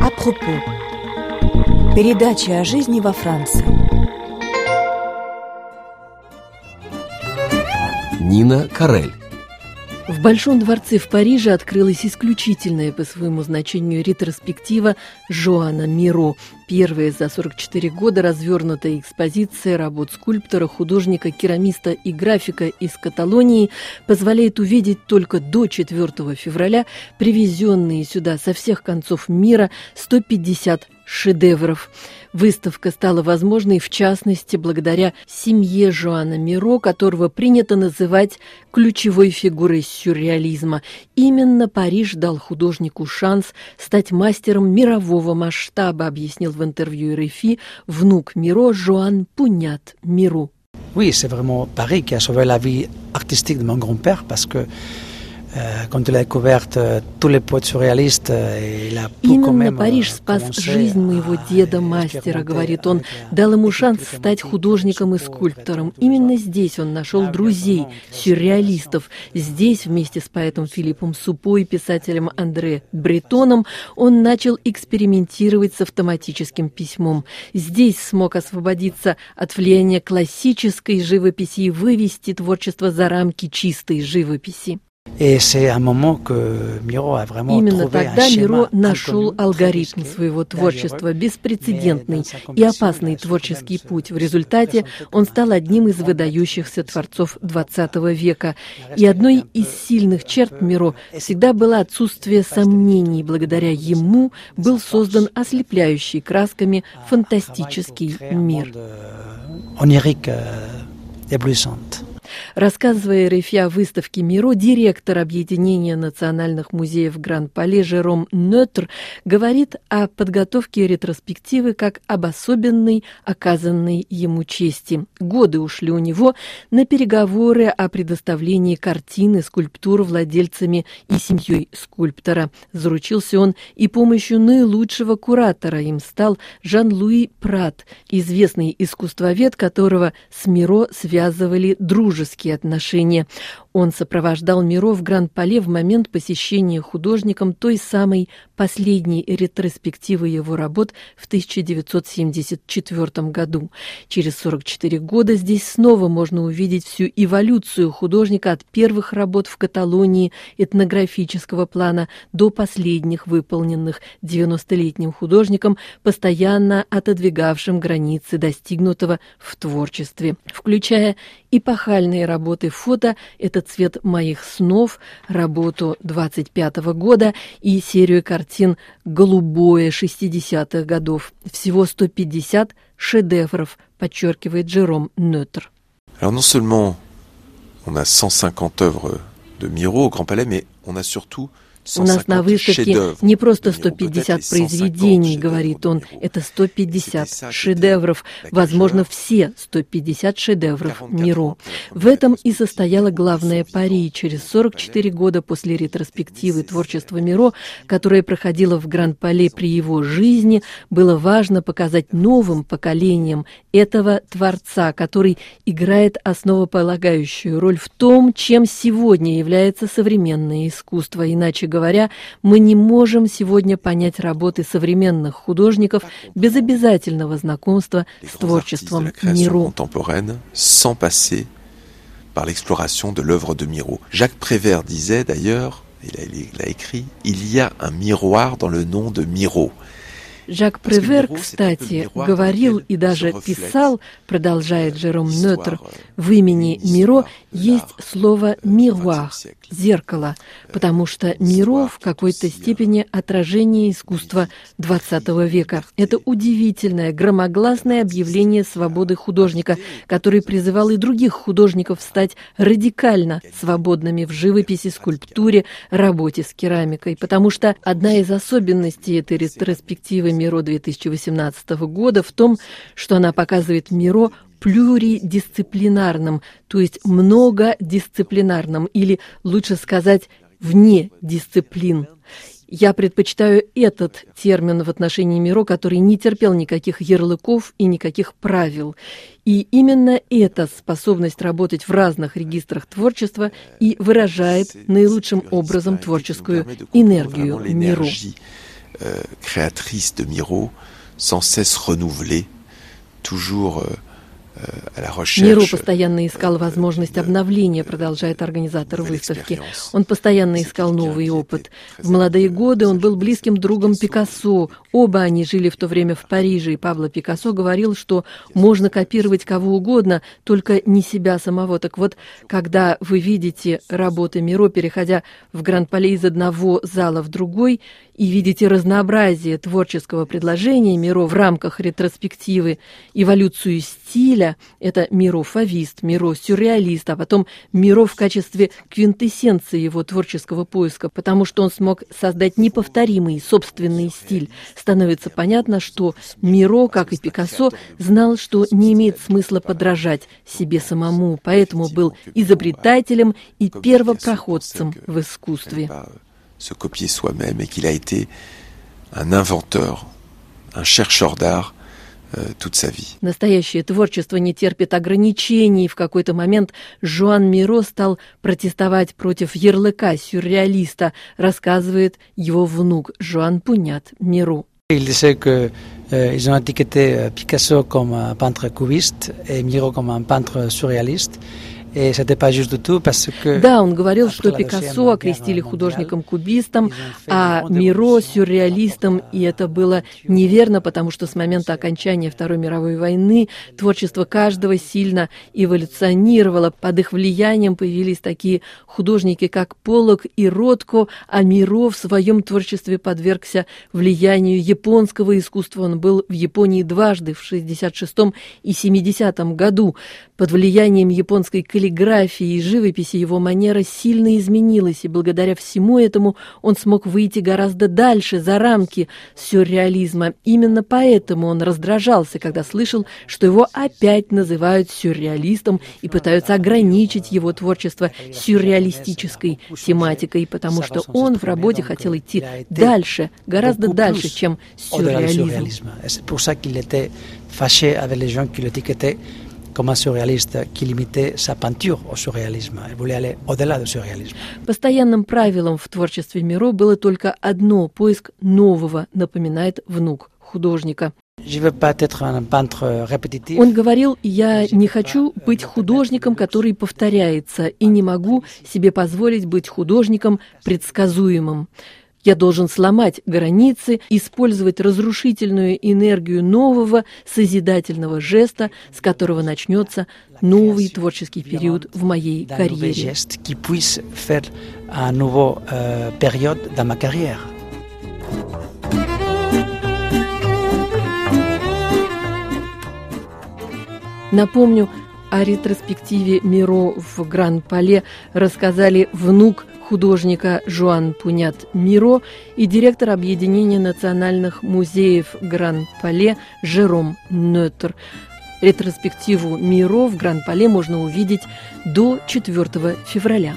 А пропos. Передача о жизни во Франции. Нина Карель. В Большом дворце в Париже открылась исключительная по своему значению ретроспектива Жоана Миро. Первая за 44 года развернутая экспозиция работ скульптора, художника, керамиста и графика из Каталонии позволяет увидеть только до 4 февраля привезенные сюда со всех концов мира 150 шедевров. Выставка стала возможной, в частности, благодаря семье Жоана Миро, которого принято называть ключевой фигурой сюрреализма. Именно Париж дал художнику шанс стать мастером мирового масштаба, объяснил в интервью РФИ внук Миро Жоан Пунят Миру. Oui, c'est vraiment Paris qui a sauvé la vie artistique de mon grand-père parce que quand il a découvert tous les poètes surréalistes, il a Именно Париж спас жизнь моего деда-мастера, говорит он, дал ему шанс стать художником и скульптором. Именно здесь он нашел друзей, сюрреалистов. Здесь, вместе с поэтом Филиппом Супо и писателем Андре Бретоном, он начал экспериментировать с автоматическим письмом. Здесь смог освободиться от влияния классической живописи и вывести творчество за рамки чистой живописи. Именно тогда Миро нашел алгоритм своего творчества, беспрецедентный и опасный творческий путь. В результате он стал одним из выдающихся творцов XX века. И одной из сильных черт Миро всегда было отсутствие сомнений. Благодаря ему был создан ослепляющий красками фантастический мир. Рассказывая РФИ о выставке Миро, директор Объединения национальных музеев Гран-Пале Жером Нетр говорит о подготовке ретроспективы как об особенной оказанной ему чести. Годы ушли у него на переговоры о предоставлении картины, скульптур владельцами и семьей скульптора. Заручился он и помощью наилучшего куратора. Им стал Жан-Луи Прат, известный искусствовед, которого с Миро связывали дружеские дружеские отношения. Он сопровождал Миро в Гран-Пале в момент посещения художником той самой последней ретроспективы его работ в 1974 году. Через 44 года здесь снова можно увидеть всю эволюцию художника от первых работ в Каталонии этнографического плана до последних, выполненных 90-летним художником, постоянно отодвигавшим границы достигнутого в творчестве, включая эпохальные работы фото «Это цвет моих снов», работу 25 -го года и серию картин «Голубое» 60-х годов. Всего 150 шедевров, подчеркивает Джером Нетер. Alors non seulement on a 150 œuvres de Miro au Grand Palais, mais on a surtout У нас на выставке не просто 150 произведений, говорит он, это 150 шедевров, возможно, все 150 шедевров Миро. В этом и состояла главная пари. Через 44 года после ретроспективы творчества Миро, которая проходила в Гран-Пале при его жизни, было важно показать новым поколениям этого творца, который играет основополагающую роль в том, чем сегодня является современное искусство. Иначе говоря, мы не можем сегодня понять работы современных художников без обязательного знакомства с творчеством Миру. par l'exploration de l'œuvre de Miro. Jacques Prévert disait d'ailleurs, il a, il a écrit, il y a un miroir dans le nom de Miro. Жак Превер, кстати, говорил и даже писал, продолжает Жером Нетр, в имени Миро есть слово «мируар» — «зеркало», потому что Миро в какой-то степени отражение искусства XX века. Это удивительное, громогласное объявление свободы художника, который призывал и других художников стать радикально свободными в живописи, скульптуре, работе с керамикой, потому что одна из особенностей этой ретроспективы Миро 2018 года в том, что она показывает Миро плюридисциплинарным, то есть многодисциплинарным, или лучше сказать, вне дисциплин. Я предпочитаю этот термин в отношении Миро, который не терпел никаких ярлыков и никаких правил. И именно эта способность работать в разных регистрах творчества и выражает наилучшим образом творческую энергию Миро. Créatrice de Miro, sans cesse renouvelée, toujours Миру постоянно искал возможность обновления, продолжает организатор выставки. Он постоянно искал новый опыт. В молодые годы он был близким другом Пикассо. Оба они жили в то время в Париже, и Пабло Пикассо говорил, что можно копировать кого угодно, только не себя самого. Так вот, когда вы видите работы Миро, переходя в Гран-Пале из одного зала в другой, и видите разнообразие творческого предложения Миро в рамках ретроспективы, эволюцию стиля, это Миро фавист, Миро сюрреалист, а потом Миро в качестве квинтэссенции его творческого поиска, потому что он смог создать неповторимый собственный стиль. Становится понятно, что Миро, как и Пикассо, знал, что не имеет смысла подражать себе самому, поэтому был изобретателем и первопроходцем в искусстве. Se copier soi-même et qu'il a été un inventeur, un chercheur d'art euh, toute sa vie. Настоящее творчество не терпит ограничений. В какой-то момент Жуан Миро стал протестовать против ярлыка сюрреалиста, рассказывает его внук Жуан Пунят Миро. Il disait qu'ils euh, ont étiqueté Picasso comme un peintre cubiste et Miro comme un peintre surréaliste. Да, он говорил, что Пикассо окрестили художником-кубистом, а Миро — сюрреалистом, и это было неверно, потому что с момента окончания Второй мировой войны творчество каждого сильно эволюционировало. Под их влиянием появились такие художники, как Полок и Ротко, а Миро в своем творчестве подвергся влиянию японского искусства. Он был в Японии дважды, в 66 и 70 году. Под влиянием японской каллиграфии и живописи его манера сильно изменилась, и благодаря всему этому он смог выйти гораздо дальше, за рамки сюрреализма. Именно поэтому он раздражался, когда слышал, что его опять называют сюрреалистом и пытаются ограничить его творчество сюрреалистической тематикой, потому что он в работе хотел идти дальше, гораздо дальше, чем сюрреализм. Un surréaliste qui limitait sa peinture au surréalisme. Il voulait aller au-delà du surréalisme. Постоянным правилом в творчестве Миро было только одно – поиск нового, напоминает внук художника. Он говорил, я не хочу быть художником, который повторяется, и не могу себе позволить быть художником предсказуемым. Я должен сломать границы, использовать разрушительную энергию нового созидательного жеста, с которого начнется новый творческий период в моей карьере. Напомню, о ретроспективе Миро в Гран-Пале рассказали внук художника Жуан Пунят Миро и директор Объединения национальных музеев Гран-Пале Жером Нетер. Ретроспективу Миро в Гран-Пале можно увидеть до 4 февраля.